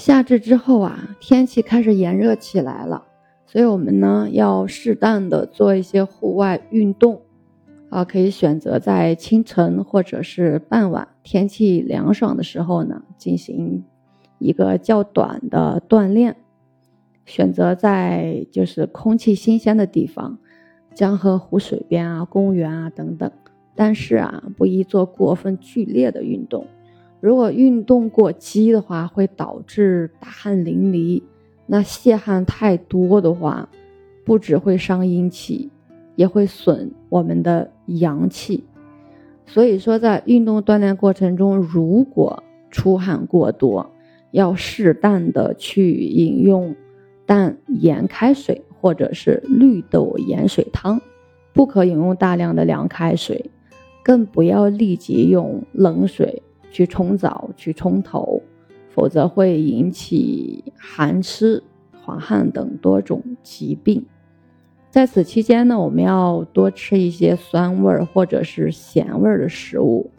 夏至之后啊，天气开始炎热起来了，所以我们呢要适当的做一些户外运动，啊，可以选择在清晨或者是傍晚天气凉爽的时候呢进行一个较短的锻炼，选择在就是空气新鲜的地方，江河湖水边啊、公园啊等等，但是啊，不宜做过分剧烈的运动。如果运动过激的话，会导致大汗淋漓。那泄汗太多的话，不只会伤阴气，也会损我们的阳气。所以说，在运动锻炼过程中，如果出汗过多，要适当的去饮用淡盐开水或者是绿豆盐水汤，不可饮用大量的凉开水，更不要立即用冷水。去冲澡、去冲头，否则会引起寒湿、黄汗等多种疾病。在此期间呢，我们要多吃一些酸味儿或者是咸味儿的食物，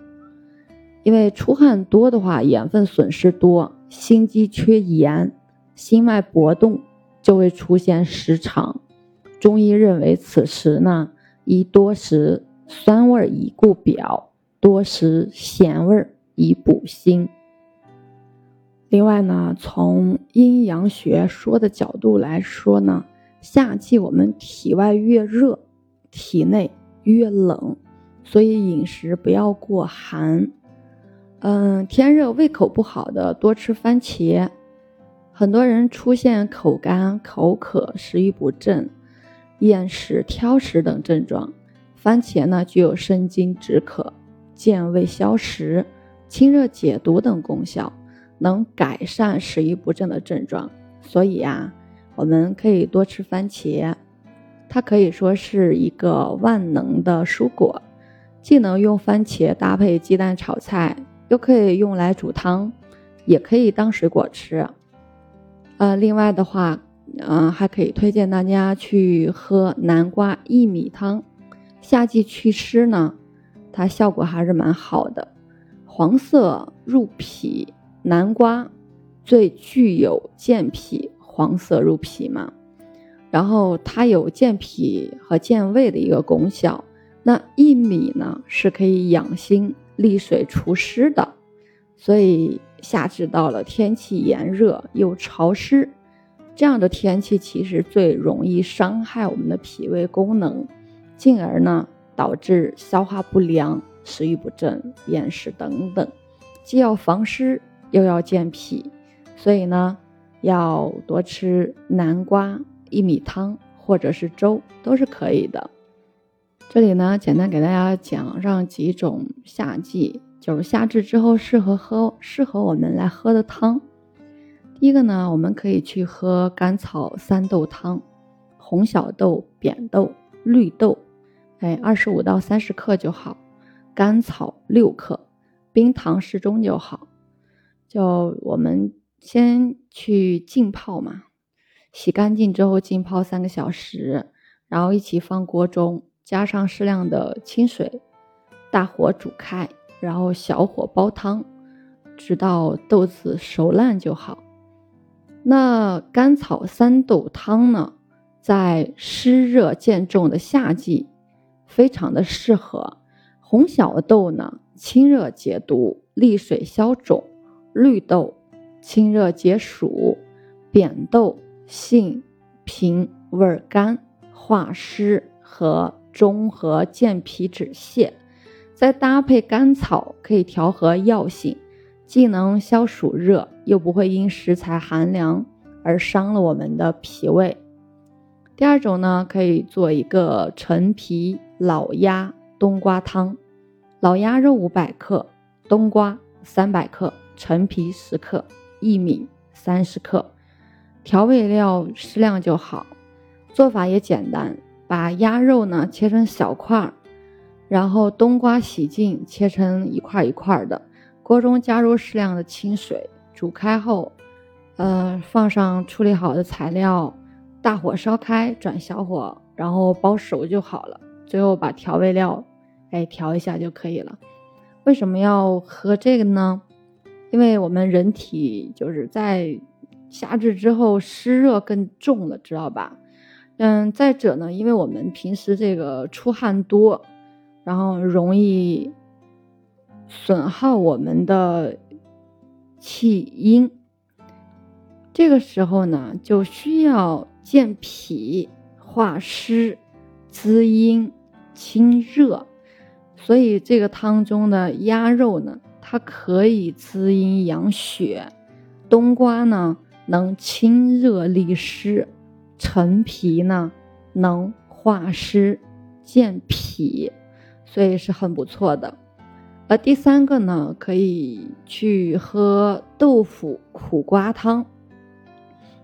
因为出汗多的话，盐分损失多，心肌缺盐，心脉搏动就会出现失常。中医认为，此时呢，宜多食酸味以固表，多食咸味儿。以补心。另外呢，从阴阳学说的角度来说呢，夏季我们体外越热，体内越冷，所以饮食不要过寒。嗯，天热胃口不好的多吃番茄。很多人出现口干、口渴、食欲不振、厌食、挑食等症状，番茄呢具有生津止渴、健胃消食。清热解毒等功效，能改善食欲不振的症状。所以呀，我们可以多吃番茄，它可以说是一个万能的蔬果，既能用番茄搭配鸡蛋炒菜，又可以用来煮汤，也可以当水果吃。呃，另外的话，嗯，还可以推荐大家去喝南瓜薏米汤，夏季祛湿呢，它效果还是蛮好的。黄色入脾，南瓜最具有健脾、黄色入脾嘛，然后它有健脾和健胃的一个功效。那薏米呢，是可以养心、利水、除湿的。所以夏至到了，天气炎热又潮湿，这样的天气其实最容易伤害我们的脾胃功能，进而呢导致消化不良。食欲不振、厌食等等，既要防湿又要健脾，所以呢，要多吃南瓜薏米汤或者是粥都是可以的。这里呢，简单给大家讲上几种夏季，就是夏至之后适合喝、适合我们来喝的汤。第一个呢，我们可以去喝甘草三豆汤，红小豆、扁豆、绿豆，哎，二十五到三十克就好。甘草六克，冰糖适中就好。就我们先去浸泡嘛，洗干净之后浸泡三个小时，然后一起放锅中，加上适量的清水，大火煮开，然后小火煲汤，直到豆子熟烂就好。那甘草三豆汤呢，在湿热渐重的夏季，非常的适合。红小豆呢，清热解毒、利水消肿；绿豆清热解暑；扁豆性平味甘，化湿和中和健脾止泻。再搭配甘草，可以调和药性，既能消暑热，又不会因食材寒凉而伤了我们的脾胃。第二种呢，可以做一个陈皮老鸭冬瓜汤。老鸭肉五百克，冬瓜三百克，陈皮十克，薏米三十克，调味料适量就好。做法也简单，把鸭肉呢切成小块儿，然后冬瓜洗净切成一块一块的。锅中加入适量的清水，煮开后，呃，放上处理好的材料，大火烧开，转小火，然后煲熟就好了。最后把调味料。哎，调一下就可以了。为什么要喝这个呢？因为我们人体就是在夏至之后湿热更重了，知道吧？嗯，再者呢，因为我们平时这个出汗多，然后容易损耗我们的气阴，这个时候呢，就需要健脾化湿、滋阴清热，所以这个汤中的鸭肉呢，它可以滋阴养血，冬瓜呢能清热利湿。陈皮呢，能化湿健脾，所以是很不错的。而第三个呢，可以去喝豆腐苦瓜汤，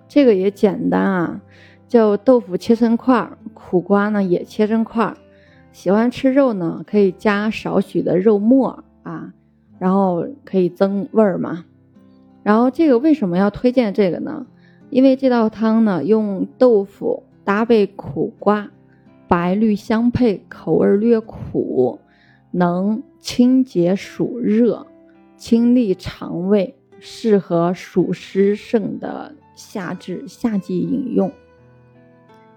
这个也简单啊，就豆腐切成块，苦瓜呢也切成块。喜欢吃肉呢，可以加少许的肉末啊，然后可以增味儿嘛。然后这个为什么要推荐这个呢？因为这道汤呢，用豆腐搭配苦瓜，白绿相配，口味略苦，能清洁暑热，清利肠胃，适合暑湿盛的夏至夏季饮用。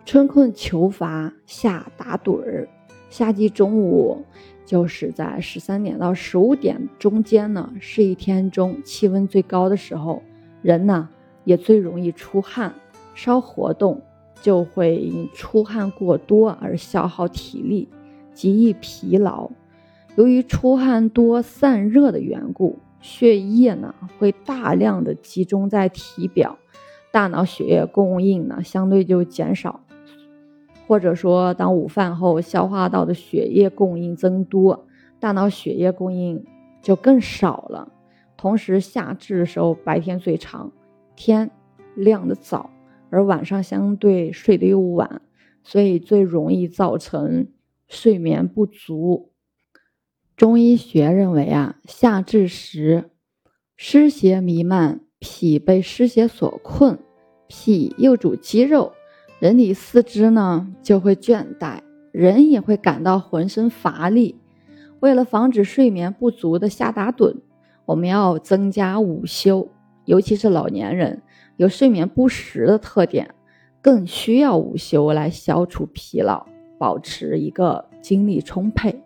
春困求乏，夏打盹儿，夏季中午就是在十三点到十五点中间呢，是一天中气温最高的时候，人呢。也最容易出汗，稍活动就会因出汗过多而消耗体力，极易疲劳。由于出汗多散热的缘故，血液呢会大量的集中在体表，大脑血液供应呢相对就减少。或者说，当午饭后消化道的血液供应增多，大脑血液供应就更少了。同时，夏至的时候白天最长。天亮的早，而晚上相对睡得又晚，所以最容易造成睡眠不足。中医学认为啊，夏至时湿邪弥漫，脾被湿邪所困，脾又主肌肉，人体四肢呢就会倦怠，人也会感到浑身乏力。为了防止睡眠不足的瞎打盹，我们要增加午休。尤其是老年人有睡眠不实的特点，更需要午休来消除疲劳，保持一个精力充沛。